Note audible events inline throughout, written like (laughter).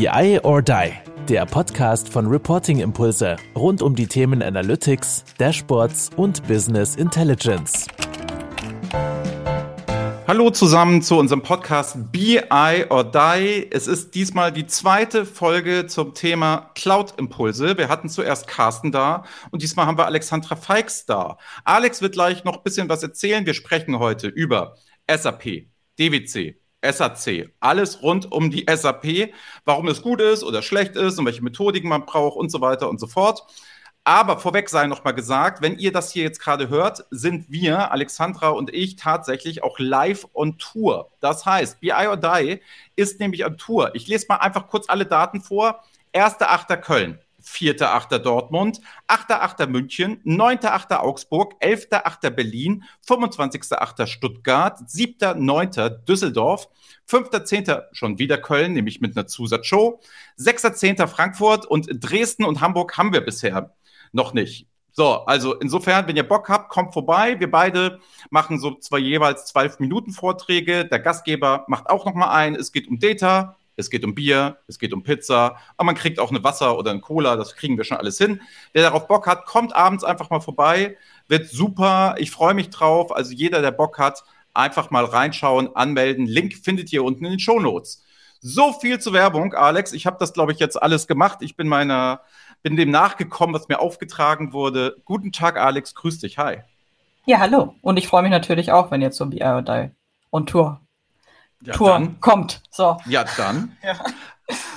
BI or Die, der Podcast von Reporting Impulse rund um die Themen Analytics, Dashboards und Business Intelligence. Hallo zusammen zu unserem Podcast BI or Die. Es ist diesmal die zweite Folge zum Thema Cloud Impulse. Wir hatten zuerst Carsten da und diesmal haben wir Alexandra Feix da. Alex wird gleich noch ein bisschen was erzählen. Wir sprechen heute über SAP, DWC, SAC, alles rund um die SAP, warum es gut ist oder schlecht ist und welche Methodiken man braucht und so weiter und so fort. Aber vorweg sei noch mal gesagt, wenn ihr das hier jetzt gerade hört, sind wir, Alexandra und ich, tatsächlich auch live on Tour. Das heißt, BI or Die ist nämlich on Tour. Ich lese mal einfach kurz alle Daten vor. 1.8. Köln, 4.8. Dortmund, 8.8. München, 9.8. Augsburg, 11.8. Berlin, 25.8. Stuttgart, 7.9. Düsseldorf, 5.10. schon wieder Köln, nämlich mit einer Zusatzshow, 6.10. Frankfurt und Dresden und Hamburg haben wir bisher noch nicht. So, also insofern, wenn ihr Bock habt, kommt vorbei. Wir beide machen so zwei jeweils zwölf Minuten Vorträge. Der Gastgeber macht auch noch mal ein. Es geht um Data, es geht um Bier, es geht um Pizza, aber man kriegt auch eine Wasser oder eine Cola, das kriegen wir schon alles hin. Wer darauf Bock hat, kommt abends einfach mal vorbei, wird super, ich freue mich drauf. Also jeder, der Bock hat, einfach mal reinschauen, anmelden. Link findet ihr unten in den Show Notes. So viel zur Werbung, Alex. Ich habe das, glaube ich, jetzt alles gemacht. Ich bin meiner, bin dem nachgekommen, was mir aufgetragen wurde. Guten Tag, Alex. Grüß dich. Hi. Ja, hallo. Und ich freue mich natürlich auch, wenn ihr zum BI und Tour ja, Tour dann. kommt. So. Ja, dann. (laughs) ja.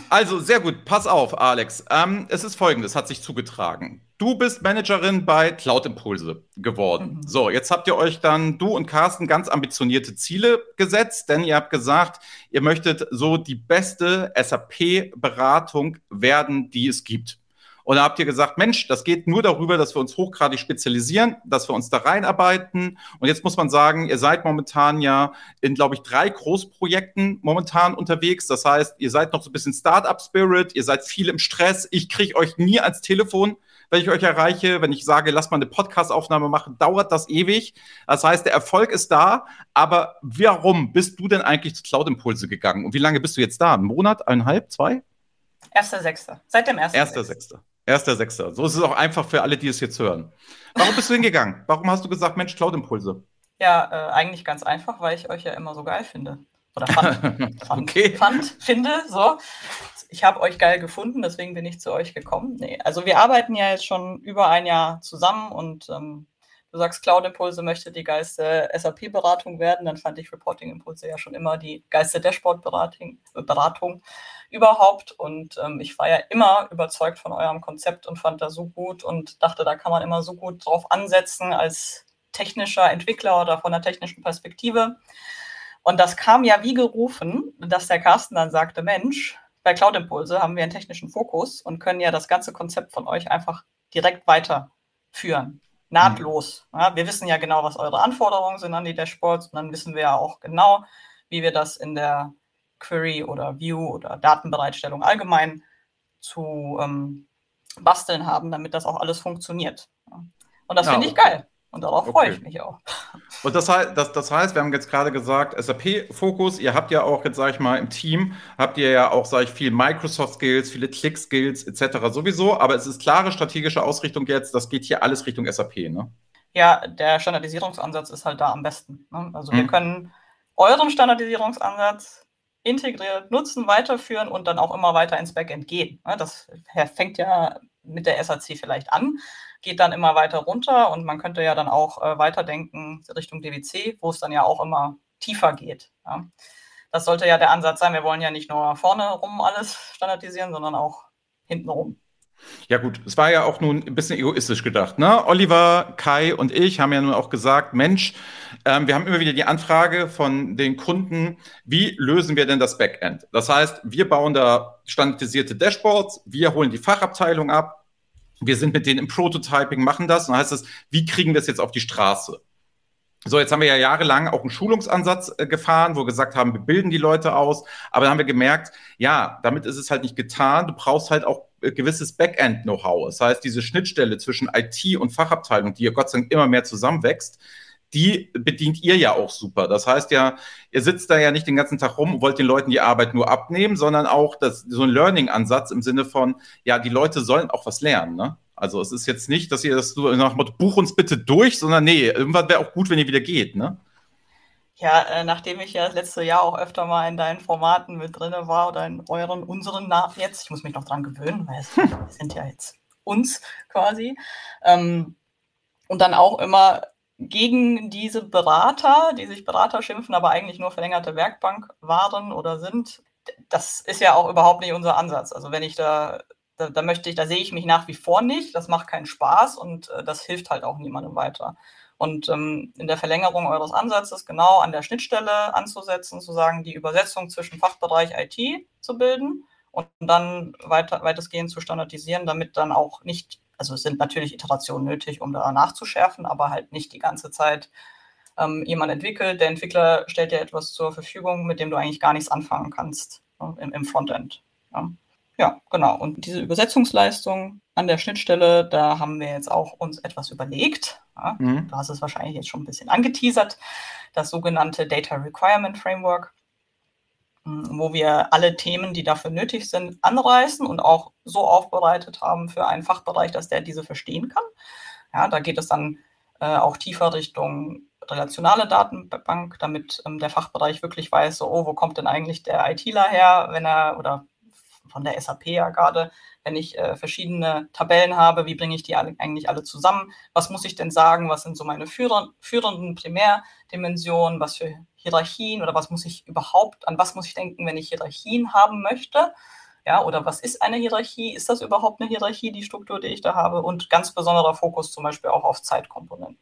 Also, sehr gut. Pass auf, Alex. Ähm, es ist folgendes, hat sich zugetragen. Du bist Managerin bei Cloud Impulse geworden. Mhm. So, jetzt habt ihr euch dann, du und Carsten, ganz ambitionierte Ziele gesetzt, denn ihr habt gesagt, ihr möchtet so die beste SAP-Beratung werden, die es gibt. Und da habt ihr gesagt, Mensch, das geht nur darüber, dass wir uns hochgradig spezialisieren, dass wir uns da reinarbeiten. Und jetzt muss man sagen, ihr seid momentan ja in, glaube ich, drei Großprojekten momentan unterwegs. Das heißt, ihr seid noch so ein bisschen Startup-Spirit, ihr seid viel im Stress. Ich kriege euch nie ans Telefon wenn ich euch erreiche, wenn ich sage, lass mal eine Podcast-Aufnahme machen, dauert das ewig. Das heißt, der Erfolg ist da, aber warum bist du denn eigentlich zu Cloud Impulse gegangen? Und wie lange bist du jetzt da? Ein Monat, eineinhalb, zwei? Erster Sechster. Seit dem ersten. Erster Sechster. Erster Sechster. So ist es auch einfach für alle, die es jetzt hören. Warum bist du hingegangen? Warum hast du gesagt, Mensch, Cloud-Impulse? Ja, äh, eigentlich ganz einfach, weil ich euch ja immer so geil finde. Oder fand. (laughs) fand, okay. fand finde, so. Ich habe euch geil gefunden, deswegen bin ich zu euch gekommen. Nee, also wir arbeiten ja jetzt schon über ein Jahr zusammen und ähm, du sagst, Cloud Impulse möchte die geilste SAP-Beratung werden, dann fand ich Reporting Impulse ja schon immer die geilste Dashboard-Beratung. Überhaupt. Und ähm, ich war ja immer überzeugt von eurem Konzept und fand das so gut und dachte, da kann man immer so gut drauf ansetzen als technischer Entwickler oder von der technischen Perspektive. Und das kam ja wie gerufen, dass der Carsten dann sagte, Mensch, bei Cloud Impulse haben wir einen technischen Fokus und können ja das ganze Konzept von euch einfach direkt weiterführen. Nahtlos. Mhm. Ja, wir wissen ja genau, was eure Anforderungen sind an die Dashboards und dann wissen wir ja auch genau, wie wir das in der Query oder View oder Datenbereitstellung allgemein zu ähm, basteln haben, damit das auch alles funktioniert. Und das ja, finde ich geil. Und darauf okay. freue ich mich auch. (laughs) Und das heißt, das, das heißt, wir haben jetzt gerade gesagt, SAP-Fokus, ihr habt ja auch jetzt, sage ich mal, im Team, habt ihr ja auch, sage ich, viel Microsoft-Skills, viele Click-Skills etc. sowieso, aber es ist klare strategische Ausrichtung jetzt, das geht hier alles Richtung SAP, ne? Ja, der Standardisierungsansatz ist halt da am besten. Ne? Also hm. wir können euren Standardisierungsansatz integriert nutzen, weiterführen und dann auch immer weiter ins Backend gehen. Das fängt ja mit der SAC vielleicht an, geht dann immer weiter runter und man könnte ja dann auch äh, weiterdenken Richtung DWC, wo es dann ja auch immer tiefer geht. Das sollte ja der Ansatz sein. Wir wollen ja nicht nur vorne rum alles standardisieren, sondern auch hinten rum. Ja gut, es war ja auch nun ein bisschen egoistisch gedacht. Ne? Oliver, Kai und ich haben ja nun auch gesagt, Mensch, ähm, wir haben immer wieder die Anfrage von den Kunden, wie lösen wir denn das Backend? Das heißt, wir bauen da standardisierte Dashboards, wir holen die Fachabteilung ab, wir sind mit denen im Prototyping, machen das. Und dann heißt es, wie kriegen wir es jetzt auf die Straße? So, jetzt haben wir ja jahrelang auch einen Schulungsansatz äh, gefahren, wo wir gesagt haben, wir bilden die Leute aus. Aber dann haben wir gemerkt, ja, damit ist es halt nicht getan. Du brauchst halt auch gewisses Backend-Know-how. Das heißt, diese Schnittstelle zwischen IT und Fachabteilung, die ja Gott sei Dank immer mehr zusammenwächst, die bedient ihr ja auch super. Das heißt ja, ihr sitzt da ja nicht den ganzen Tag rum und wollt den Leuten die Arbeit nur abnehmen, sondern auch das, so ein Learning-Ansatz im Sinne von, ja, die Leute sollen auch was lernen, ne? Also es ist jetzt nicht, dass ihr das so nach dem Motto, buch uns bitte durch, sondern nee, irgendwann wäre auch gut, wenn ihr wieder geht, ne? Ja, äh, nachdem ich ja das letzte Jahr auch öfter mal in deinen Formaten mit drin war oder in euren, unseren nach jetzt, ich muss mich noch dran gewöhnen, weil es (laughs) sind ja jetzt uns quasi. Ähm, und dann auch immer gegen diese Berater, die sich Berater schimpfen, aber eigentlich nur verlängerte Werkbank waren oder sind. Das ist ja auch überhaupt nicht unser Ansatz. Also wenn ich da, da, da möchte ich, da sehe ich mich nach wie vor nicht. Das macht keinen Spaß und äh, das hilft halt auch niemandem weiter. Und ähm, in der Verlängerung eures Ansatzes genau an der Schnittstelle anzusetzen, zu sagen, die Übersetzung zwischen Fachbereich IT zu bilden und dann weiter, weitestgehend zu standardisieren, damit dann auch nicht, also es sind natürlich Iterationen nötig, um da nachzuschärfen, aber halt nicht die ganze Zeit ähm, jemand entwickelt. Der Entwickler stellt dir etwas zur Verfügung, mit dem du eigentlich gar nichts anfangen kannst ne, im, im, Frontend. Ja. ja, genau. Und diese Übersetzungsleistung an der Schnittstelle, da haben wir jetzt auch uns etwas überlegt. Ja, mhm. Du hast es wahrscheinlich jetzt schon ein bisschen angeteasert. Das sogenannte Data Requirement Framework wo wir alle Themen, die dafür nötig sind, anreißen und auch so aufbereitet haben für einen Fachbereich, dass der diese verstehen kann. Ja, da geht es dann äh, auch tiefer Richtung relationale Datenbank, damit ähm, der Fachbereich wirklich weiß, so, oh, wo kommt denn eigentlich der ITler her, wenn er oder von der SAP ja gerade, wenn ich äh, verschiedene Tabellen habe, wie bringe ich die alle, eigentlich alle zusammen? Was muss ich denn sagen? Was sind so meine führ führenden Primärdimensionen? Was für Hierarchien oder was muss ich überhaupt, an was muss ich denken, wenn ich Hierarchien haben möchte? Ja, oder was ist eine Hierarchie? Ist das überhaupt eine Hierarchie, die Struktur, die ich da habe? Und ganz besonderer Fokus zum Beispiel auch auf Zeitkomponenten.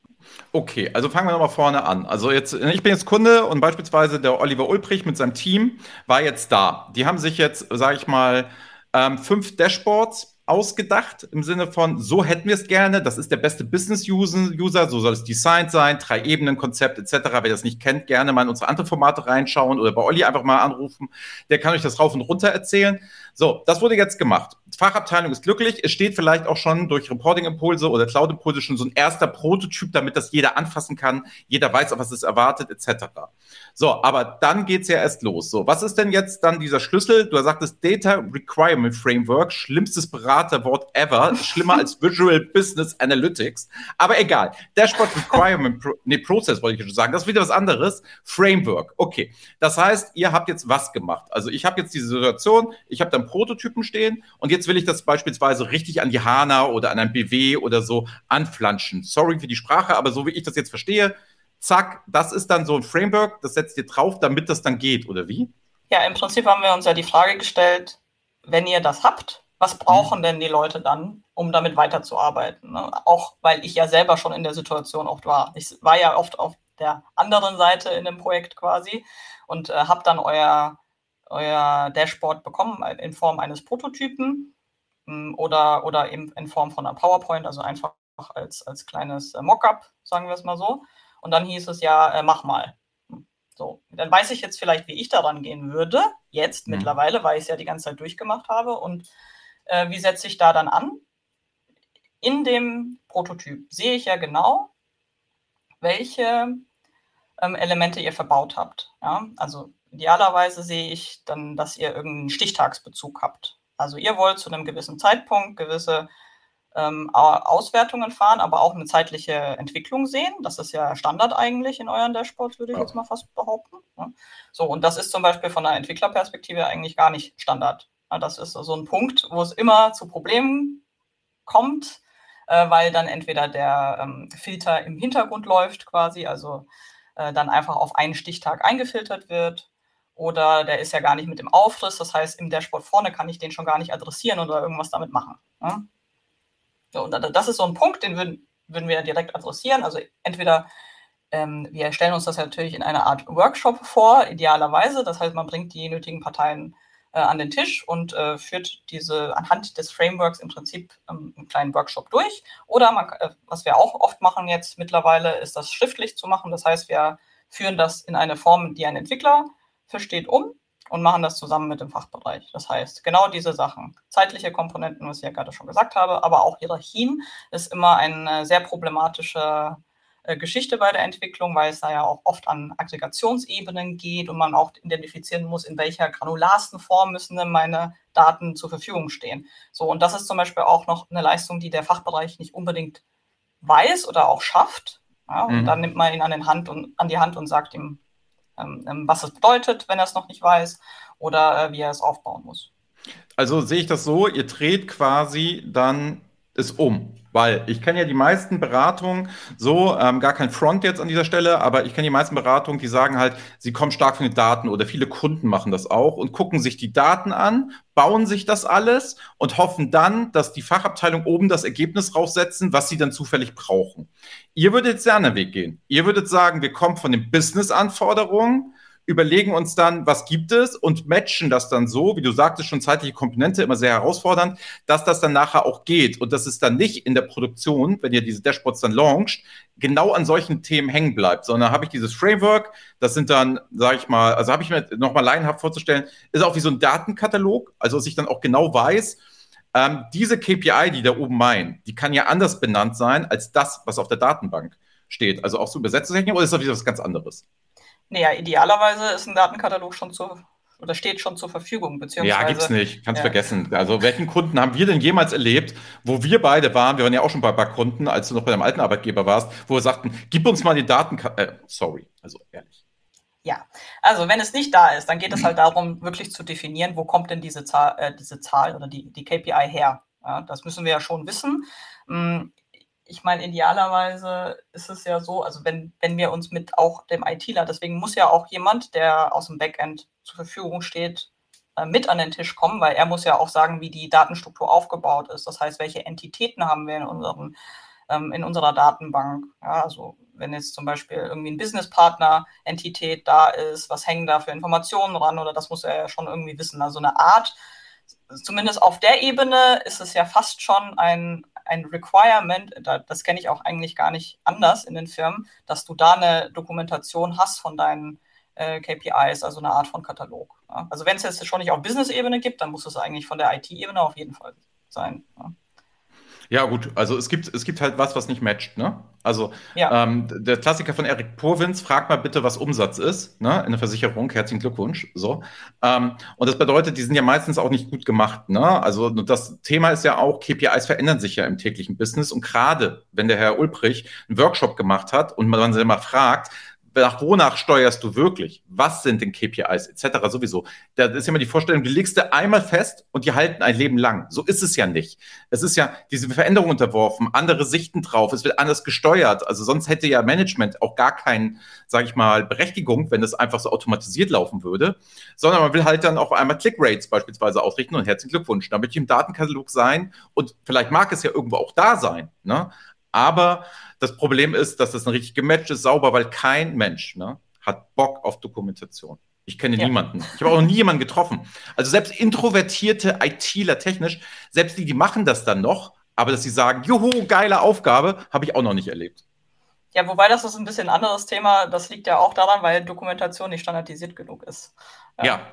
Okay, also fangen wir nochmal vorne an. Also jetzt, ich bin jetzt Kunde und beispielsweise der Oliver Ulbrich mit seinem Team war jetzt da. Die haben sich jetzt, sage ich mal, ähm, fünf Dashboards ausgedacht im Sinne von, so hätten wir es gerne, das ist der beste Business-User, so soll es designt sein, drei Ebenen, Konzept etc. Wer das nicht kennt, gerne mal in unsere anderen Formate reinschauen oder bei Olli einfach mal anrufen. Der kann euch das rauf und runter erzählen. So, das wurde jetzt gemacht. Die Fachabteilung ist glücklich. Es steht vielleicht auch schon durch Reporting-Impulse oder Cloud-Impulse schon so ein erster Prototyp, damit das jeder anfassen kann. Jeder weiß, auf was es erwartet, etc. So, aber dann geht's ja erst los. So, was ist denn jetzt dann dieser Schlüssel? Du sagtest Data Requirement Framework, schlimmstes Beraterwort ever, schlimmer als Visual Business Analytics. Aber egal. Dashboard Requirement, Pro nee, Process wollte ich schon sagen. Das ist wieder was anderes. Framework. Okay. Das heißt, ihr habt jetzt was gemacht. Also ich habe jetzt diese Situation, ich habe dann Prototypen stehen und jetzt will ich das beispielsweise richtig an die HANA oder an ein BW oder so anflanschen. Sorry für die Sprache, aber so wie ich das jetzt verstehe, zack, das ist dann so ein Framework, das setzt ihr drauf, damit das dann geht, oder wie? Ja, im Prinzip haben wir uns ja die Frage gestellt, wenn ihr das habt, was brauchen mhm. denn die Leute dann, um damit weiterzuarbeiten? Ne? Auch weil ich ja selber schon in der Situation oft war. Ich war ja oft auf der anderen Seite in dem Projekt quasi und äh, habe dann euer, euer Dashboard bekommen in Form eines Prototypen mh, hm, oder, oder eben in Form von einer PowerPoint, also einfach als, als kleines äh, Mockup, sagen wir es mal so. Und dann hieß es ja, äh, mach mal. So, dann weiß ich jetzt vielleicht, wie ich daran gehen würde, jetzt mhm. mittlerweile, weil ich es ja die ganze Zeit durchgemacht habe. Und äh, wie setze ich da dann an? In dem Prototyp sehe ich ja genau, welche ähm, Elemente ihr verbaut habt. Ja? Also idealerweise sehe ich dann, dass ihr irgendeinen Stichtagsbezug habt. Also ihr wollt zu einem gewissen Zeitpunkt gewisse ähm, Auswertungen fahren, aber auch eine zeitliche Entwicklung sehen. Das ist ja Standard eigentlich in euren Dashboards, würde ich jetzt mal fast behaupten. Ne? So, und das ist zum Beispiel von der Entwicklerperspektive eigentlich gar nicht Standard. Ja, das ist so ein Punkt, wo es immer zu Problemen kommt, äh, weil dann entweder der ähm, Filter im Hintergrund läuft quasi, also äh, dann einfach auf einen Stichtag eingefiltert wird. Oder der ist ja gar nicht mit dem Aufriss, das heißt, im Dashboard vorne kann ich den schon gar nicht adressieren oder irgendwas damit machen. Ja? Ja, und das ist so ein Punkt, den würden, würden wir direkt adressieren. Also entweder ähm, wir stellen uns das natürlich in einer Art Workshop vor, idealerweise. Das heißt, man bringt die nötigen Parteien äh, an den Tisch und äh, führt diese anhand des Frameworks im Prinzip ähm, einen kleinen Workshop durch. Oder man, äh, was wir auch oft machen jetzt mittlerweile, ist das schriftlich zu machen. Das heißt, wir führen das in eine Form, die ein Entwickler versteht, um und machen das zusammen mit dem Fachbereich. Das heißt, genau diese Sachen, zeitliche Komponenten, was ich ja gerade schon gesagt habe, aber auch Hierarchien ist immer ein äh, sehr problematischer Geschichte bei der Entwicklung, weil es da ja auch oft an Aggregationsebenen geht und man auch identifizieren muss, in welcher granularsten Form müssen denn meine Daten zur Verfügung stehen. So, und das ist zum Beispiel auch noch eine Leistung, die der Fachbereich nicht unbedingt weiß oder auch schafft. Ja, und mhm. dann nimmt man ihn an, den Hand und, an die Hand und sagt ihm, ähm, ähm was es bedeutet, wenn er es noch nicht weiß, oder äh, wie er es aufbauen muss. Also sehe ich das so, ihr dreht quasi dann es um. Weil ich kenne ja die meisten Beratungen so, ähm, gar kein Front jetzt an dieser Stelle, aber ich kenne die meisten Beratungen, die sagen halt, sie kommen stark von den Daten oder viele Kunden machen das auch und gucken sich die Daten an, bauen sich das alles und hoffen dann, dass die Fachabteilung oben das Ergebnis raussetzen, was sie dann zufällig brauchen. Ihr würdet jetzt den Weg gehen. Ihr würdet sagen, wir kommen von den Business-Anforderungen überlegen uns dann, was gibt es und matchen das dann so, wie du sagtest, schon zeitliche Komponente, immer sehr herausfordernd, dass das dann nachher auch geht und dass es dann nicht in der Produktion, wenn ihr diese Dashboards dann launcht, genau an solchen Themen hängen bleibt, sondern habe ich dieses Framework, das sind dann, sage ich mal, also habe ich mir nochmal laienhaft vorzustellen, ist auch wie so ein Datenkatalog, also dass ich dann auch genau weiß, ähm, diese KPI, die da oben meinen, die kann ja anders benannt sein als das, was auf der Datenbank steht. Also auch so Übersetzungstechnik oder ist das wieder was ganz anderes? Naja, idealerweise ist ein Datenkatalog schon zu oder steht schon zur Verfügung, beziehungsweise. Ja, gibt's nicht. Kannst ja. vergessen. Also, welchen Kunden haben wir denn jemals erlebt, wo wir beide waren? Wir waren ja auch schon bei ein paar Kunden, als du noch bei deinem alten Arbeitgeber warst, wo wir sagten, gib uns mal die Daten, äh, sorry, also ehrlich. Ja, also wenn es nicht da ist, dann geht es halt darum, wirklich zu definieren, wo kommt denn diese Zahl, äh, diese Zahl oder die, die KPI her. Ja, das müssen wir ja schon wissen. Ich meine, idealerweise ist es ja so, also wenn, wenn wir uns mit auch dem ITler, deswegen muss ja auch jemand, der aus dem Backend zur Verfügung steht, äh, mit an den Tisch kommen, weil er muss ja auch sagen, wie die Datenstruktur aufgebaut ist. Das heißt, welche Entitäten haben wir in, unseren, ähm, in unserer Datenbank. Ja, also wenn jetzt zum Beispiel irgendwie ein Businesspartner-Entität da ist, was hängen da für Informationen ran oder das muss er ja schon irgendwie wissen. Also eine Art, zumindest auf der Ebene ist es ja fast schon ein, ein Requirement, das kenne ich auch eigentlich gar nicht anders in den Firmen, dass du da eine Dokumentation hast von deinen äh, KPIs, also eine Art von Katalog. Ja. Also wenn es jetzt schon nicht auf Business-Ebene gibt, dann muss es eigentlich von der IT-Ebene auf jeden Fall sein. Ja. Ja, gut, also es gibt, es gibt halt was, was nicht matcht, ne? Also ja. ähm, der Klassiker von Eric Purwins, frag mal bitte, was Umsatz ist, ne? In der Versicherung, herzlichen Glückwunsch. So. Ähm, und das bedeutet, die sind ja meistens auch nicht gut gemacht, ne? Also das Thema ist ja auch, KPIs verändern sich ja im täglichen Business. Und gerade wenn der Herr Ulbrich einen Workshop gemacht hat und man sich mal fragt, nach wonach steuerst du wirklich? Was sind denn KPIs etc. sowieso? Da ist immer die Vorstellung, du legst du einmal fest und die halten ein Leben lang. So ist es ja nicht. Es ist ja diese Veränderung unterworfen, andere Sichten drauf, es wird anders gesteuert. Also sonst hätte ja Management auch gar keinen, sage ich mal, Berechtigung, wenn es einfach so automatisiert laufen würde, sondern man will halt dann auch einmal Click-Rates beispielsweise ausrichten und herzlichen Glückwunsch. Da möchte ich im Datenkatalog sein und vielleicht mag es ja irgendwo auch da sein. Ne? Aber das Problem ist, dass das ein richtig gematcht ist, sauber, weil kein Mensch ne, hat Bock auf Dokumentation. Ich kenne ja. niemanden. Ich habe auch noch nie jemanden getroffen. Also selbst introvertierte ITler technisch, selbst die, die machen das dann noch, aber dass sie sagen, juhu, geile Aufgabe, habe ich auch noch nicht erlebt. Ja, wobei das ist ein bisschen ein anderes Thema. Das liegt ja auch daran, weil Dokumentation nicht standardisiert genug ist. Ja. Ja,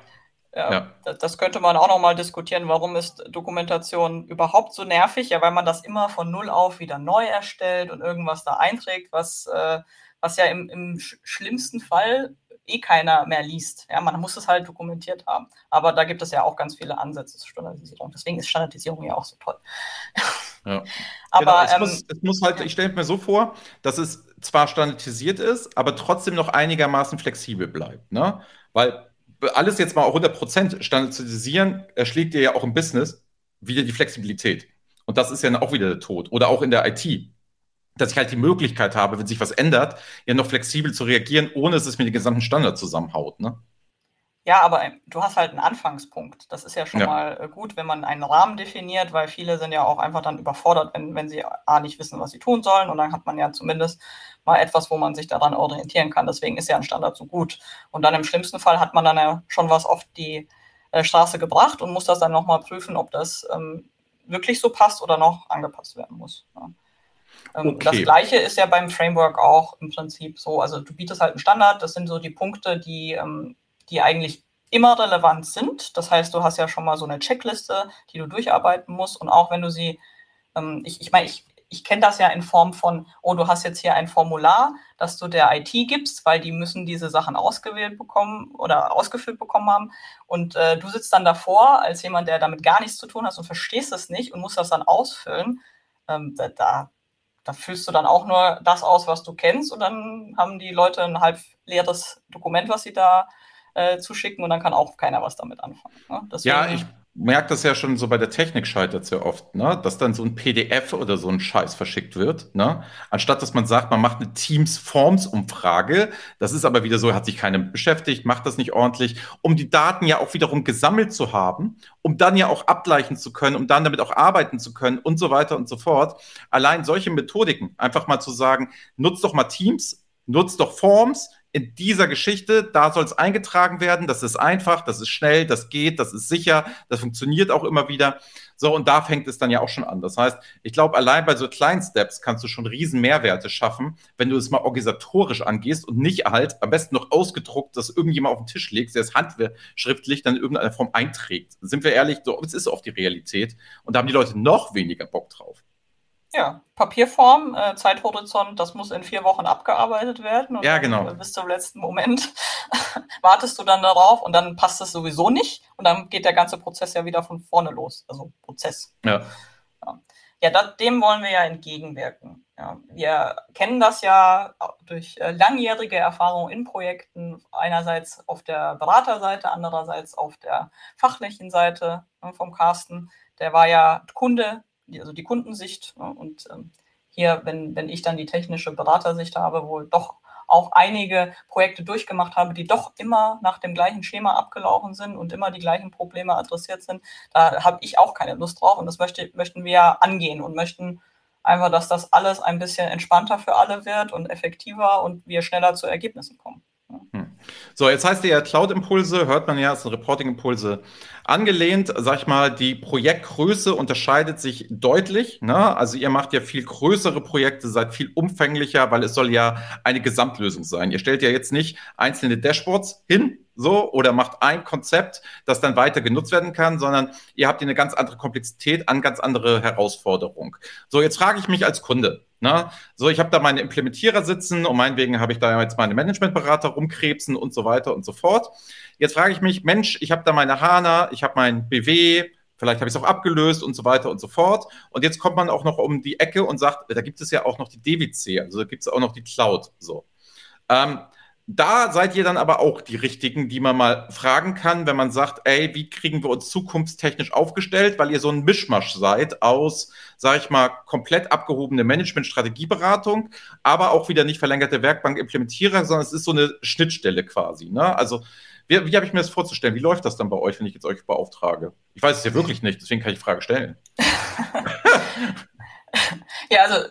ja. Das könnte man auch noch mal diskutieren. Warum ist Dokumentation überhaupt so nervig? Ja, weil man das immer von Null auf wieder neu erstellt und irgendwas da einträgt, was, äh, was ja im, im schlimmsten Fall eh keiner mehr liest. Ja, man muss es halt dokumentiert haben. Aber da gibt es ja auch ganz viele Ansätze zur Standardisierung. Deswegen ist Standardisierung ja auch so toll. Ja. (laughs) aber genau, es, ähm, muss, es, muss, halt, ich stelle mir so vor, dass es zwar standardisiert ist, aber trotzdem noch einigermaßen flexibel bleibt. Ne? Weil alles jetzt mal auch 100% standardisieren, erschlägt dir ja auch im Business wieder die Flexibilität. Und das ist ja auch wieder der Tod. Oder auch in der IT. Dass ich halt die Möglichkeit habe, wenn sich was ändert, ja noch flexibel zu reagieren, ohne dass es mir den gesamten Standard zusammenhaut. Ne? Ja, aber ähm, du hast halt einen Anfangspunkt. Das ist ja schon ja. mal äh, gut, wenn man einen Rahmen definiert, weil viele sind ja auch einfach dann überfordert, wenn, wenn sie A nicht wissen, was sie tun sollen. Und dann hat man ja zumindest mal etwas, wo man sich daran orientieren kann. Deswegen ist ja ein Standard so gut. Und dann im schlimmsten Fall hat man dann ja schon was auf die äh, Straße gebracht und muss das dann nochmal prüfen, ob das ähm, wirklich so passt oder noch angepasst werden muss. Ja. Ähm, okay. Das gleiche ist ja beim Framework auch im Prinzip so. Also du bietest halt einen Standard, das sind so die Punkte, die ähm, die eigentlich immer relevant sind. Das heißt, du hast ja schon mal so eine Checkliste, die du durcharbeiten musst. Und auch wenn du sie, ähm, ich, ich meine, ich, ich kenne das ja in Form von, oh, du hast jetzt hier ein Formular, das du der IT gibst, weil die müssen diese Sachen ausgewählt bekommen oder ausgefüllt bekommen haben. Und äh, du sitzt dann davor als jemand, der damit gar nichts zu tun hat und verstehst es nicht und musst das dann ausfüllen. Ähm, da, da füllst du dann auch nur das aus, was du kennst und dann haben die Leute ein halb leeres Dokument, was sie da äh, zuschicken und dann kann auch keiner was damit anfangen. Ne? ja, ich merke das ja schon so bei der Technik scheitert ja oft, ne? dass dann so ein PDF oder so ein Scheiß verschickt wird. Ne? Anstatt dass man sagt, man macht eine Teams-Forms-Umfrage, das ist aber wieder so, hat sich keiner beschäftigt, macht das nicht ordentlich, um die Daten ja auch wiederum gesammelt zu haben, um dann ja auch abgleichen zu können, um dann damit auch arbeiten zu können und so weiter und so fort. Allein solche Methodiken, einfach mal zu sagen, nutzt doch mal Teams, nutzt doch Forms, in dieser Geschichte, da soll es eingetragen werden, das ist einfach, das ist schnell, das geht, das ist sicher, das funktioniert auch immer wieder. So, und da fängt es dann ja auch schon an. Das heißt, ich glaube, allein bei so kleinen Steps kannst du schon riesen Mehrwerte schaffen, wenn du es mal organisatorisch angehst und nicht halt am besten noch ausgedruckt, dass irgendjemand auf den Tisch legt, der es handschriftlich dann in irgendeiner Form einträgt. Sind wir ehrlich, so, es ist oft die Realität. Und da haben die Leute noch weniger Bock drauf. Ja, Papierform, äh, Zeithorizont, das muss in vier Wochen abgearbeitet werden. Und ja, genau. Dann, äh, bis zum letzten Moment (laughs) wartest du dann darauf und dann passt es sowieso nicht und dann geht der ganze Prozess ja wieder von vorne los. Also Prozess. Ja. Ja, ja das, dem wollen wir ja entgegenwirken. Ja, wir kennen das ja durch äh, langjährige Erfahrung in Projekten, einerseits auf der Beraterseite, andererseits auf der fachlichen Seite ne, vom Carsten. Der war ja Kunde also die Kundensicht. Ne? Und ähm, hier, wenn, wenn ich dann die technische Beratersicht habe, wo doch auch einige Projekte durchgemacht habe, die doch immer nach dem gleichen Schema abgelaufen sind und immer die gleichen Probleme adressiert sind, da habe ich auch keine Lust drauf und das möchte, möchten wir angehen und möchten einfach, dass das alles ein bisschen entspannter für alle wird und effektiver und wir schneller zu Ergebnissen kommen. So, jetzt heißt ja Cloud-Impulse, hört man ja, es sind Reporting-Impulse angelehnt. Sag ich mal, die Projektgröße unterscheidet sich deutlich. Ne? Also ihr macht ja viel größere Projekte, seid viel umfänglicher, weil es soll ja eine Gesamtlösung sein. Ihr stellt ja jetzt nicht einzelne Dashboards hin, so oder macht ein Konzept, das dann weiter genutzt werden kann, sondern ihr habt hier eine ganz andere Komplexität, an ganz andere Herausforderung. So, jetzt frage ich mich als Kunde, Ne? So, ich habe da meine Implementierer sitzen und meinetwegen habe ich da jetzt meine Managementberater rumkrebsen und so weiter und so fort. Jetzt frage ich mich, Mensch, ich habe da meine HANA, ich habe mein BW, vielleicht habe ich es auch abgelöst und so weiter und so fort. Und jetzt kommt man auch noch um die Ecke und sagt, da gibt es ja auch noch die DWC, also da gibt es auch noch die Cloud. So. Ähm, da seid ihr dann aber auch die Richtigen, die man mal fragen kann, wenn man sagt, ey, wie kriegen wir uns zukunftstechnisch aufgestellt, weil ihr so ein Mischmasch seid aus, sage ich mal, komplett abgehobene Management-Strategieberatung, aber auch wieder nicht verlängerte Werkbank-Implementierer, sondern es ist so eine Schnittstelle quasi. Ne? Also wie, wie habe ich mir das vorzustellen? Wie läuft das dann bei euch, wenn ich jetzt euch beauftrage? Ich weiß es ja wirklich nicht, deswegen kann ich die Frage stellen. (laughs) ja, also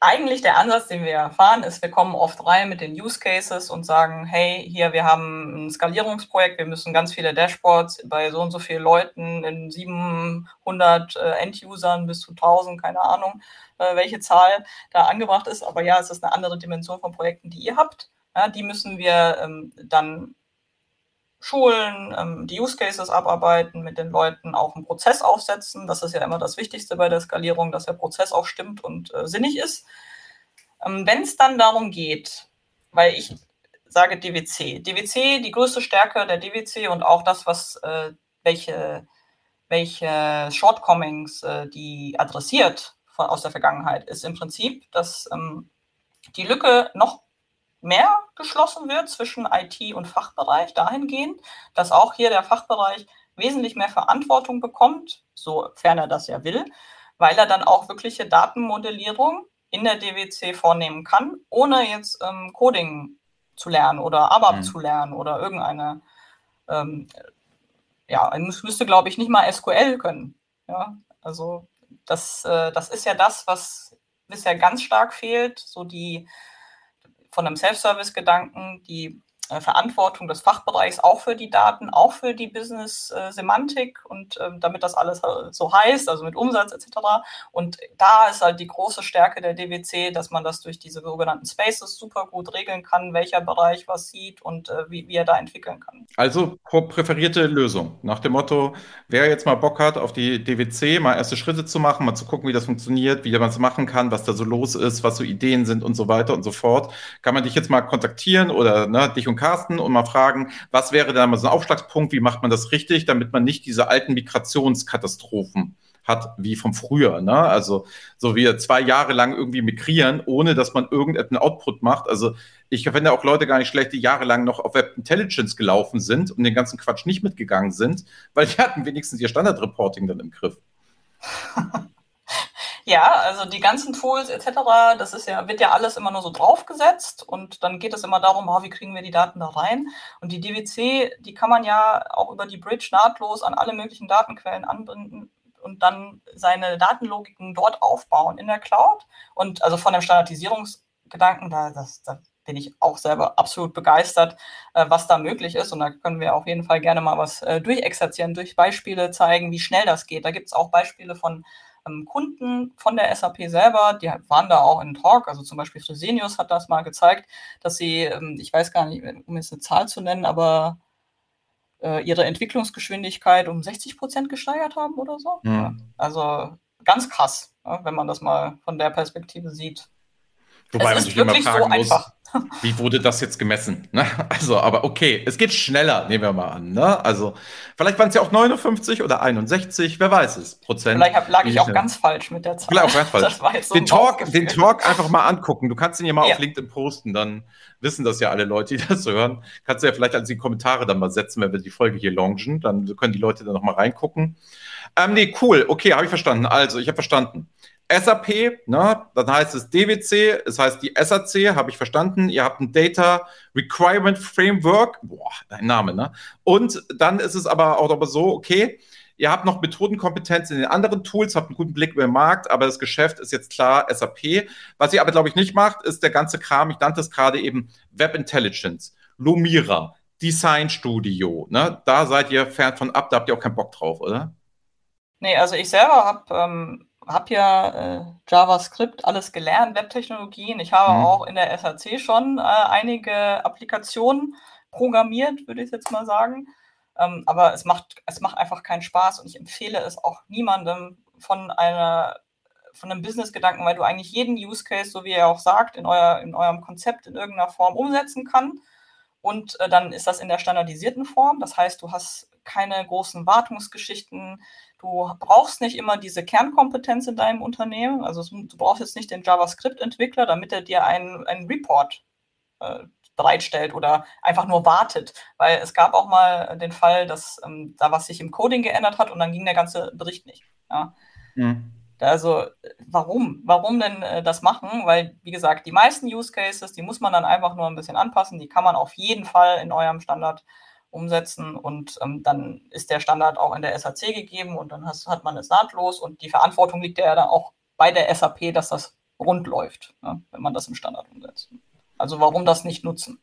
eigentlich der Ansatz, den wir erfahren, ist, wir kommen oft rein mit den Use Cases und sagen, hey, hier, wir haben ein Skalierungsprojekt, wir müssen ganz viele Dashboards bei so und so vielen Leuten in 700 äh, End-Usern bis zu 1000, keine Ahnung, äh, welche Zahl da angebracht ist. Aber ja, es ist eine andere Dimension von Projekten, die ihr habt. Ja, die müssen wir ähm, dann schulen, ähm, die Use Cases abarbeiten, mit den Leuten auch einen Prozess aufsetzen. Das ist ja immer das Wichtigste bei der Skalierung, dass der Prozess auch stimmt und äh, sinnig ist. Ähm, Wenn es dann darum geht, weil ich sage DWC, DWC, die größte Stärke der DWC und auch das, was äh, welche, welche Shortcomings äh, die adressiert von, aus der Vergangenheit, ist im Prinzip, dass ähm, die Lücke noch mehr geschlossen wird zwischen IT und Fachbereich dahingehend, dass auch hier der Fachbereich wesentlich mehr Verantwortung bekommt, sofern er das ja will, weil er dann auch wirkliche Datenmodellierung in der DWC vornehmen kann, ohne jetzt ähm, Coding zu lernen oder ABAP mhm. zu lernen oder irgendeine, ähm, ja, es müsste, glaube ich, nicht mal SQL können. Ja, also das, äh, das ist ja das, was bisher ganz stark fehlt, so die von einem Self-Service-Gedanken, die Verantwortung des Fachbereichs auch für die Daten, auch für die Business-Semantik und ähm, damit das alles äh, so heißt, also mit Umsatz etc. Und da ist halt die große Stärke der DWC, dass man das durch diese sogenannten Spaces super gut regeln kann, welcher Bereich was sieht und äh, wie, wie er da entwickeln kann. Also präferierte Lösung nach dem Motto, wer jetzt mal Bock hat, auf die DWC mal erste Schritte zu machen, mal zu gucken, wie das funktioniert, wie man es machen kann, was da so los ist, was so Ideen sind und so weiter und so fort, kann man dich jetzt mal kontaktieren oder ne, dich und und Carsten und mal fragen, was wäre da mal so ein Aufschlagspunkt, wie macht man das richtig, damit man nicht diese alten Migrationskatastrophen hat wie vom früher. Ne? Also so wie zwei Jahre lang irgendwie migrieren, ohne dass man irgendeinen Output macht. Also ich finde auch Leute gar nicht schlecht, die jahrelang noch auf Web Intelligence gelaufen sind und den ganzen Quatsch nicht mitgegangen sind, weil die hatten wenigstens ihr Standardreporting dann im Griff. (laughs) Ja, also die ganzen Tools etc., das ist ja, wird ja alles immer nur so draufgesetzt und dann geht es immer darum, oh, wie kriegen wir die Daten da rein? Und die DWC, die kann man ja auch über die Bridge nahtlos an alle möglichen Datenquellen anbinden und dann seine Datenlogiken dort aufbauen in der Cloud. Und also von dem Standardisierungsgedanken, da, das, da bin ich auch selber absolut begeistert, äh, was da möglich ist. Und da können wir auf jeden Fall gerne mal was äh, durchexerzieren, durch Beispiele zeigen, wie schnell das geht. Da gibt es auch Beispiele von Kunden von der SAP selber, die waren da auch in Talk, also zum Beispiel Fresenius hat das mal gezeigt, dass sie, ähm, ich weiß gar nicht, um jetzt eine Zahl zu nennen, aber äh, ihre Entwicklungsgeschwindigkeit um 60 Prozent gesteigert haben oder so. Mhm. Also ganz krass, wenn man das mal von der Perspektive sieht. Wobei es ist wirklich so einfach. Wie wurde das jetzt gemessen? Ne? Also, aber okay, es geht schneller, nehmen wir mal an. Ne? Also, vielleicht waren es ja auch 59 oder 61, wer weiß es, Prozent. Vielleicht lag ich auch ganz falsch mit der Zahl. Vielleicht auch ganz falsch. So den, Talk, den Talk einfach mal angucken. Du kannst ihn ja mal ja. auf LinkedIn posten, dann wissen das ja alle Leute, die (laughs) das hören. Kannst du ja vielleicht als die Kommentare dann mal setzen, wenn wir die Folge hier launchen. Dann können die Leute da noch mal reingucken. Ähm, nee, cool. Okay, habe ich verstanden. Also, ich habe verstanden. SAP, ne, dann heißt es DWC, es heißt die SAC, habe ich verstanden. Ihr habt ein Data Requirement Framework, boah, dein Name, ne? Und dann ist es aber auch aber so, okay, ihr habt noch Methodenkompetenz in den anderen Tools, habt einen guten Blick über den Markt, aber das Geschäft ist jetzt klar SAP. Was ihr aber, glaube ich, nicht macht, ist der ganze Kram, ich nannte es gerade eben Web Intelligence, Lumira, Design Studio, ne? Da seid ihr fern von ab, da habt ihr auch keinen Bock drauf, oder? Nee, also ich selber habe ähm, habe ja äh, JavaScript alles gelernt, Webtechnologien. Ich habe mhm. auch in der SAC schon äh, einige Applikationen programmiert, würde ich jetzt mal sagen. Ähm, aber es macht, es macht einfach keinen Spaß und ich empfehle es auch niemandem von einer von einem Business-Gedanken, weil du eigentlich jeden Use Case, so wie er auch sagt, in, euer, in eurem Konzept in irgendeiner Form umsetzen kann. Und äh, dann ist das in der standardisierten Form. Das heißt, du hast keine großen Wartungsgeschichten. Du brauchst nicht immer diese Kernkompetenz in deinem Unternehmen. Also du brauchst jetzt nicht den JavaScript-Entwickler, damit er dir einen, einen Report äh, bereitstellt oder einfach nur wartet. Weil es gab auch mal den Fall, dass ähm, da was sich im Coding geändert hat und dann ging der ganze Bericht nicht. Ja. Mhm. Also warum? Warum denn äh, das machen? Weil, wie gesagt, die meisten Use Cases, die muss man dann einfach nur ein bisschen anpassen. Die kann man auf jeden Fall in eurem Standard umsetzen und ähm, dann ist der Standard auch in der SAC gegeben und dann has, hat man es nahtlos und die Verantwortung liegt ja dann auch bei der SAP, dass das rund läuft, ne, wenn man das im Standard umsetzt. Also warum das nicht nutzen?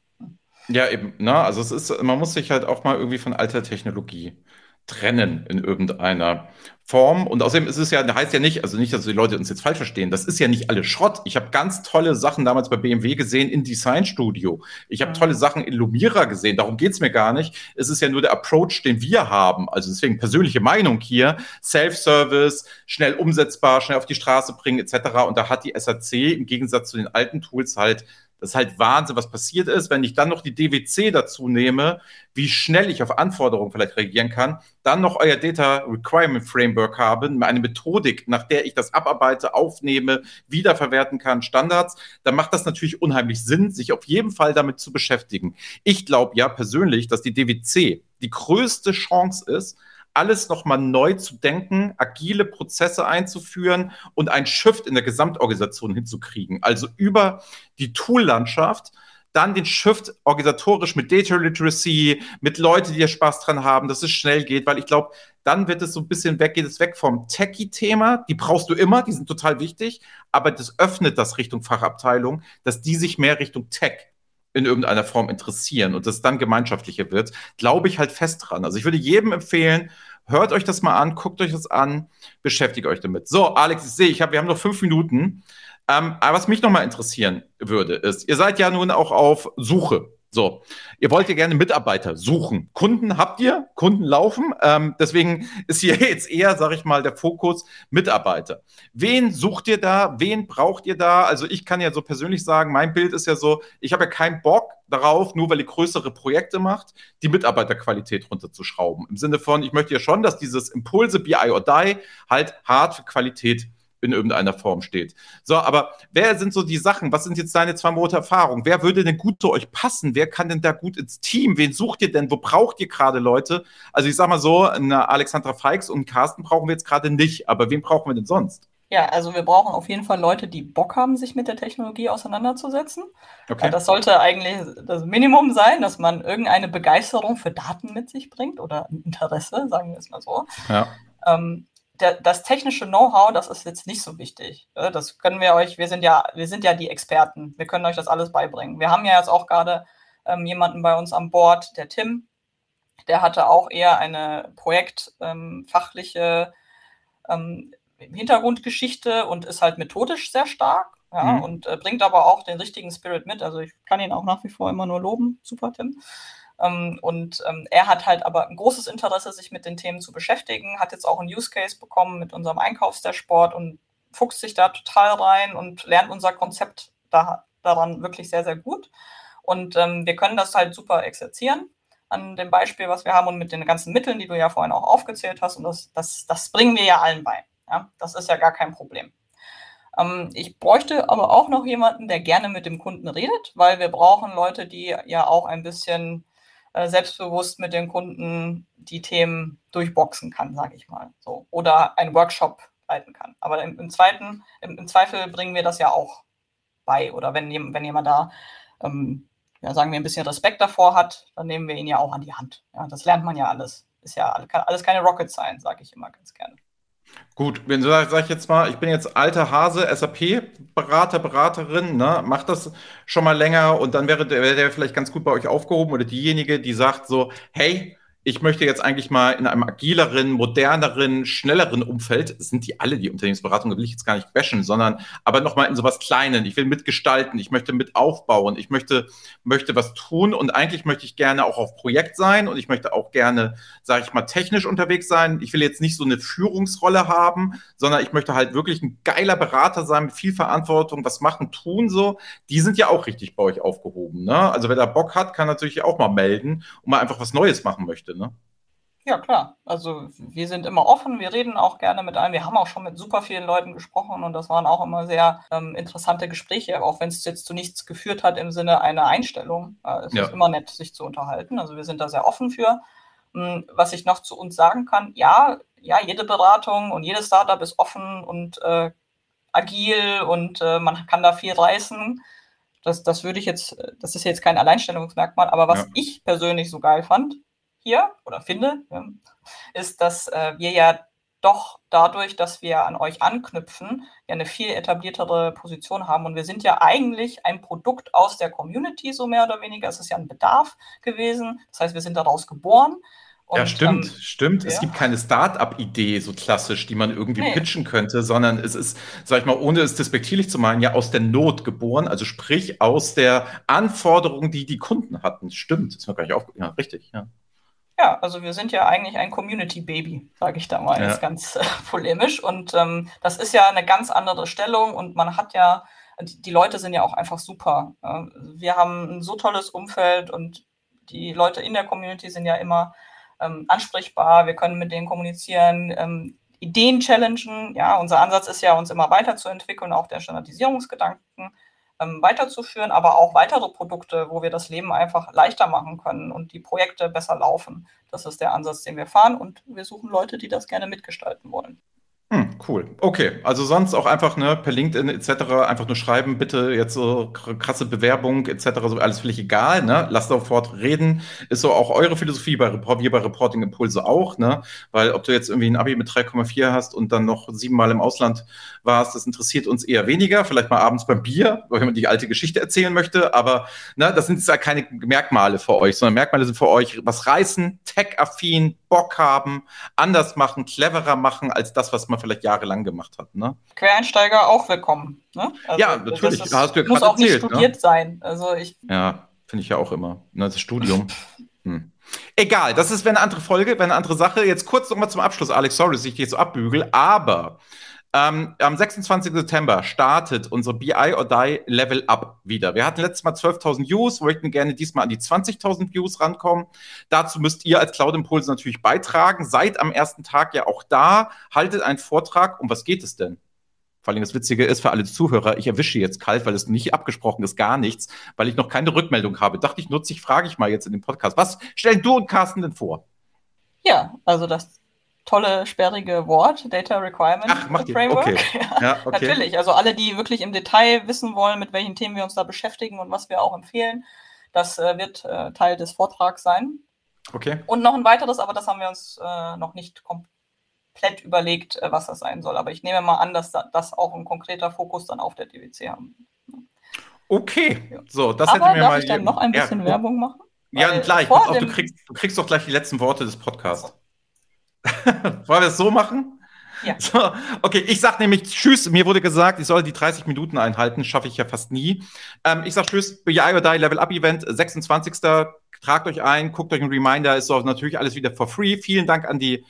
Ja, eben, ne? Also es ist, man muss sich halt auch mal irgendwie von alter Technologie trennen in irgendeiner Form. Und außerdem ist es ja, heißt ja nicht, also nicht, dass die Leute uns jetzt falsch verstehen, das ist ja nicht alles Schrott. Ich habe ganz tolle Sachen damals bei BMW gesehen in Design Studio. Ich habe mhm. tolle Sachen in Lumira gesehen. Darum geht's mir gar nicht. Es ist ja nur der Approach, den wir haben. Also deswegen persönliche Meinung hier. Self-Service, schnell umsetzbar, schnell auf die Straße bringen, etc. Und da hat die SAC im Gegensatz zu den alten Tools halt das ist halt Wahnsinn, was passiert ist. Wenn ich dann noch die DWC dazu nehme, wie schnell ich auf Anforderungen vielleicht reagieren kann, dann noch euer Data Requirement Framework habe, eine Methodik, nach der ich das abarbeite, aufnehme, wiederverwerten kann, Standards, dann macht das natürlich unheimlich Sinn, sich auf jeden Fall damit zu beschäftigen. Ich glaube ja persönlich, dass die DWC die größte Chance ist, alles nochmal neu zu denken, agile Prozesse einzuführen und ein Shift in der Gesamtorganisation hinzukriegen. Also über die Tool-Landschaft dann den Shift organisatorisch mit Data Literacy, mit Leuten, die ja Spaß dran haben, dass es schnell geht, weil ich glaube, dann wird es so ein bisschen weg, geht es weg vom Techie-Thema, die brauchst du immer, die sind total wichtig, aber das öffnet das Richtung Fachabteilung, dass die sich mehr Richtung Tech in irgendeiner Form interessieren und das dann gemeinschaftlicher wird, glaube ich halt fest dran. Also ich würde jedem empfehlen, hört euch das mal an, guckt euch das an, beschäftigt euch damit. So, Alex, ich sehe, ich hab, wir haben noch fünf Minuten. Ähm, aber was mich noch mal interessieren würde, ist, ihr seid ja nun auch auf Suche. So, ihr wollt ja gerne Mitarbeiter suchen. Kunden habt ihr, Kunden laufen. Ähm, deswegen ist hier (laughs) jetzt eher, sage ich mal, der Fokus Mitarbeiter. Wen sucht ihr da? Wen braucht ihr da? Also ich kann ja so persönlich sagen, mein Bild ist ja so, ich habe ja keinen Bock darauf, nur weil ihr größere Projekte macht, die Mitarbeiterqualität runterzuschrauben. Im Sinne von, ich möchte ja schon, dass dieses Impulse BI or Die halt hart für Qualität in irgendeiner Form steht. So, aber wer sind so die Sachen? Was sind jetzt deine zwei Monate Erfahrung? Wer würde denn gut zu euch passen? Wer kann denn da gut ins Team? Wen sucht ihr denn? Wo braucht ihr gerade Leute? Also ich sag mal so, eine Alexandra Feix und Carsten brauchen wir jetzt gerade nicht, aber wen brauchen wir denn sonst? Ja, also wir brauchen auf jeden Fall Leute, die Bock haben, sich mit der Technologie auseinanderzusetzen. Okay. Das sollte eigentlich das Minimum sein, dass man irgendeine Begeisterung für Daten mit sich bringt oder ein Interesse, sagen wir es mal so. Ja. Ähm, der, das technische Know-how, das ist jetzt nicht so wichtig. Das können wir euch, wir sind ja, wir sind ja die Experten. Wir können euch das alles beibringen. Wir haben ja jetzt auch gerade ähm, jemanden bei uns an Bord, der Tim. Der hatte auch eher eine projektfachliche ähm, ähm, Hintergrundgeschichte und ist halt methodisch sehr stark. Ja, mhm. und äh, bringt aber auch den richtigen Spirit mit. Also ich kann ihn auch nach wie vor immer nur loben. Super, Tim. Ähm, und ähm, er hat halt aber ein großes Interesse, sich mit den Themen zu beschäftigen, hat jetzt auch einen Use Case bekommen mit unserem Einkaufsdashboard und fuchst sich da total rein und lernt unser Konzept da, daran wirklich sehr, sehr gut. Und ähm, wir können das halt super exerzieren an dem Beispiel, was wir haben und mit den ganzen Mitteln, die du ja vorhin auch aufgezählt hast. Und das, das, das bringen wir ja allen bei. Ja? Das ist ja gar kein Problem. Ähm, ich bräuchte aber auch noch jemanden, der gerne mit dem Kunden redet, weil wir brauchen Leute, die ja auch ein bisschen äh, selbstbewusst mit den Kunden die Themen durchboxen kann, sage ich mal. So. Oder einen Workshop leiten kann. Aber im, im zweiten, im, im, Zweifel bringen wir das ja auch bei. Oder wenn, wenn jemand da, ähm, ja, sagen wir, ein bisschen Respekt davor hat, dann nehmen wir ihn ja auch an die Hand. Ja, das lernt man ja alles. Ist ja alles keine Rocket Science, sage ich immer ganz gerne. Gut, wenn du sagst, sag ich jetzt mal, ich bin jetzt alter Hase, SAP-Berater, Beraterin, ne, macht das schon mal länger und dann wäre der, wäre der vielleicht ganz gut bei euch aufgehoben oder diejenige, die sagt so, hey, ich möchte jetzt eigentlich mal in einem agileren, moderneren, schnelleren Umfeld, sind die alle die Unternehmensberatungen, will ich jetzt gar nicht bashen, sondern aber nochmal in sowas Kleinen. Ich will mitgestalten, ich möchte mit aufbauen, ich möchte, möchte was tun und eigentlich möchte ich gerne auch auf Projekt sein und ich möchte auch gerne, sage ich mal, technisch unterwegs sein. Ich will jetzt nicht so eine Führungsrolle haben, sondern ich möchte halt wirklich ein geiler Berater sein mit viel Verantwortung, was machen, tun so. Die sind ja auch richtig bei euch aufgehoben. Ne? Also wer da Bock hat, kann natürlich auch mal melden und mal einfach was Neues machen möchte möchte, ne? Ja, klar. Also wir sind immer offen, wir reden auch gerne mit allen. Wir haben auch schon mit super vielen Leuten gesprochen und das waren auch immer sehr ähm, interessante Gespräche, auch wenn es jetzt zu nichts geführt hat im Sinne einer Einstellung. Äh, es ja. ist immer nett, sich zu unterhalten. Also wir sind da sehr offen für. Ähm, was ich noch zu uns sagen kann, ja, ja, jede Beratung und jedes Startup ist offen und äh, agil und äh, man kann da viel reißen. Das, das würde ich jetzt, das ist jetzt kein Alleinstellungsmerkmal, aber was ja. ich persönlich so geil fand, hier oder finde, ist, dass äh, wir ja doch dadurch, dass wir an euch anknüpfen, ja eine viel etabliertere Position haben. Und wir sind ja eigentlich ein Produkt aus der Community, so mehr oder weniger. Es ist ja ein Bedarf gewesen. Das heißt, wir sind daraus geboren. Und, ja, stimmt, ähm, stimmt. Ja. Es gibt keine Start-up-Idee so klassisch, die man irgendwie nee. pitchen könnte, sondern es ist, sag ich mal, ohne es despektierlich zu meinen, ja aus der Not geboren, also sprich aus der Anforderung, die die Kunden hatten. Stimmt, ist mir gar nicht aufgefallen. Ja, richtig, ja. Ja, also wir sind ja eigentlich ein Community-Baby, sage ich da mal ja. ganz äh, (laughs) polemisch. Und ähm, das ist ja eine ganz andere Stellung und man hat ja, die, die Leute sind ja auch einfach super. Äh, wir haben ein so tolles Umfeld und die Leute in der Community sind ja immer ähm, ansprechbar, wir können mit denen kommunizieren, ähm, Ideen challengen. Ja, unser Ansatz ist ja, uns immer weiterzuentwickeln, auch der Standardisierungsgedanken ähm, weiterzuführen, aber auch weitere Produkte, wo wir das Leben einfach leichter machen können und die Projekte besser laufen. Das ist der Ansatz, den wir fahren und wir suchen Leute, die das gerne mitgestalten wollen. Hm, Cool. Okay, also sonst auch einfach ne, per LinkedIn etc. einfach nur schreiben, bitte jetzt so krasse Bewerbung etc. So alles völlig egal. Ne? Lasst sofort reden. Ist so auch eure Philosophie bei wir bei Reporting Impulse auch, ne? Weil ob du jetzt irgendwie ein Abi mit 3,4 hast und dann noch siebenmal im Ausland warst, das interessiert uns eher weniger. Vielleicht mal abends beim Bier, wenn man die alte Geschichte erzählen möchte. Aber ne, das sind ja keine Merkmale für euch, sondern Merkmale sind für euch was reißen, tech-affin, Bock haben, anders machen, cleverer machen als das, was man vielleicht jahrelang gemacht hat. Ne? Quereinsteiger auch willkommen. Ne? Also ja, natürlich. Das, das hast du ja muss auch erzählt, nicht ne? studiert ne? sein. Also ich ja, finde ich ja auch immer. Ne, das Studium. Hm. Egal, das ist eine andere Folge, wäre eine andere Sache. Jetzt kurz nochmal zum Abschluss, Alex, sorry, dass ich dich so abbügel, aber ähm, am 26. September startet unsere BI or Die Level Up wieder. Wir hatten letztes Mal 12.000 Views, möchten gerne diesmal an die 20.000 Views rankommen. Dazu müsst ihr als Cloud Impulse natürlich beitragen. Seid am ersten Tag ja auch da, haltet einen Vortrag. Um was geht es denn? Vor allem das Witzige ist für alle Zuhörer, ich erwische jetzt kalt, weil es nicht abgesprochen ist, gar nichts, weil ich noch keine Rückmeldung habe. Dachte ich, nutze ich, frage ich mal jetzt in dem Podcast. Was stellen du und Carsten denn vor? Ja, also das tolle, sperrige Wort, Data Requirement Ach, macht Framework. Okay. (laughs) Ja, okay. Natürlich, also alle, die wirklich im Detail wissen wollen, mit welchen Themen wir uns da beschäftigen und was wir auch empfehlen, das äh, wird äh, Teil des Vortrags sein. Okay. Und noch ein weiteres, aber das haben wir uns äh, noch nicht komplett überlegt, äh, was das sein soll. Aber ich nehme mal an, dass das auch ein konkreter Fokus dann auf der DWC haben. Okay, so, das aber hätten wir darf mal. ich dann noch ein bisschen ja, Werbung machen? Ja, gleich. Auf, du, kriegst, du kriegst doch gleich die letzten Worte des Podcasts. (laughs) Wollen wir es so machen? Ja. (laughs) So, okay, ich sag nämlich Tschüss. Mir wurde gesagt, ich soll die 30 Minuten einhalten. Schaffe ich ja fast nie. Ähm, ich sag Tschüss. BI or Die Level Up Event, 26. Tragt euch ein, guckt euch ein Reminder. Ist doch natürlich alles wieder for free. Vielen Dank an die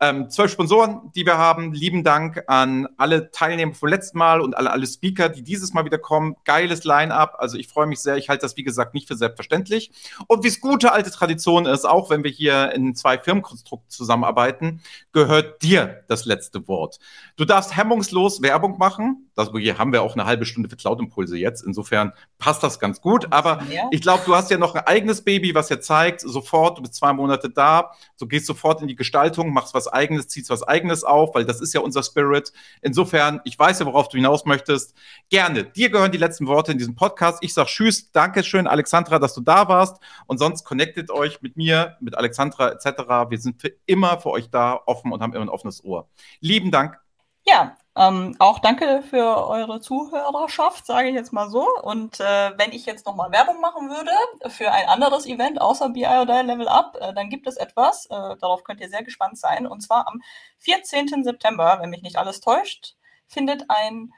ähm, zwölf Sponsoren, die wir haben. Lieben Dank an alle Teilnehmer vom letzten Mal und alle, alle Speaker, die dieses Mal wieder kommen. Geiles Line-up. Also ich freue mich sehr. Ich halte das, wie gesagt, nicht für selbstverständlich. Und wie es gute alte Tradition ist, auch wenn wir hier in zwei Firmenkonstrukten zusammenarbeiten, gehört dir das letzte Wort. Du darfst hemmungslos Werbung machen. Das, hier haben wir auch eine halbe Stunde für Cloud-Impulse jetzt. Insofern passt das ganz gut. Aber ja. ich glaube, du hast ja noch ein eigenes Baby, was ja zeigt, sofort, du bist zwei Monate da, du gehst sofort in die Gestaltung, machst was eigenes, ziehst was eigenes auf, weil das ist ja unser Spirit. Insofern, ich weiß ja, worauf du hinaus möchtest. Gerne. Dir gehören die letzten Worte in diesem Podcast. Ich sage Tschüss, Dankeschön, Alexandra, dass du da warst. Und sonst connectet euch mit mir, mit Alexandra etc. Wir sind für immer für euch da, offen und haben immer ein offenes Ohr. Lieben Dank. Ja, ähm, auch danke für eure Zuhörerschaft, sage ich jetzt mal so. Und äh, wenn ich jetzt nochmal Werbung machen würde für ein anderes Event außer BI oder Level Up, äh, dann gibt es etwas, äh, darauf könnt ihr sehr gespannt sein. Und zwar am 14. September, wenn mich nicht alles täuscht, findet ein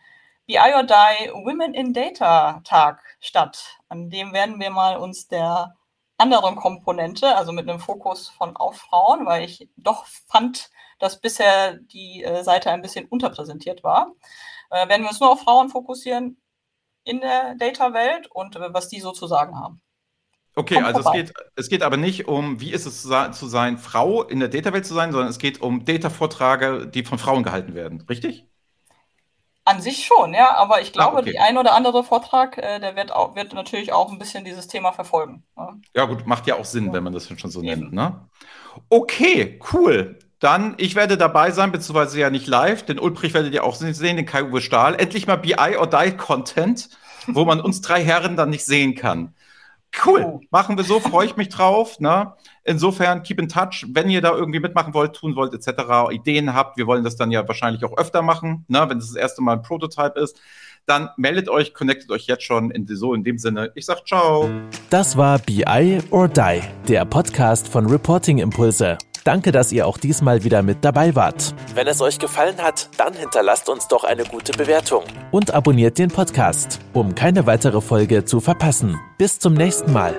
BI or Die Women in Data Tag statt. An dem werden wir mal uns der anderen Komponente, also mit einem Fokus von auf Frauen, weil ich doch fand, dass bisher die äh, Seite ein bisschen unterpräsentiert war. Äh, werden wir uns nur auf Frauen fokussieren in der Data-Welt und äh, was die so zu sagen haben. Okay, Kommt also es geht, es geht aber nicht um, wie ist es zu sein, Frau in der Data-Welt zu sein, sondern es geht um Data-Vorträge, die von Frauen gehalten werden, richtig? An sich schon, ja, aber ich ah, glaube, ah, okay. die ein oder andere Vortrag, äh, der wird, auch, wird natürlich auch ein bisschen dieses Thema verfolgen. Ja, ja gut, macht ja auch Sinn, ja. wenn man das schon so Eben. nennt. Ne? Okay, cool. Dann, ich werde dabei sein, beziehungsweise ja nicht live. Den Ulbrich werdet ihr auch sehen, den Kai-Uwe Stahl. Endlich mal BI or Die Content, wo man uns drei Herren dann nicht sehen kann. Cool, oh. machen wir so, freue ich mich drauf. Ne? Insofern, keep in touch, wenn ihr da irgendwie mitmachen wollt, tun wollt, etc., Ideen habt. Wir wollen das dann ja wahrscheinlich auch öfter machen, ne? wenn es das erste Mal ein Prototype ist. Dann meldet euch, connectet euch jetzt schon in so in dem Sinne. Ich sag ciao. Das war BI or Die, der Podcast von Reporting Impulse. Danke, dass ihr auch diesmal wieder mit dabei wart. Wenn es euch gefallen hat, dann hinterlasst uns doch eine gute Bewertung. Und abonniert den Podcast, um keine weitere Folge zu verpassen. Bis zum nächsten Mal.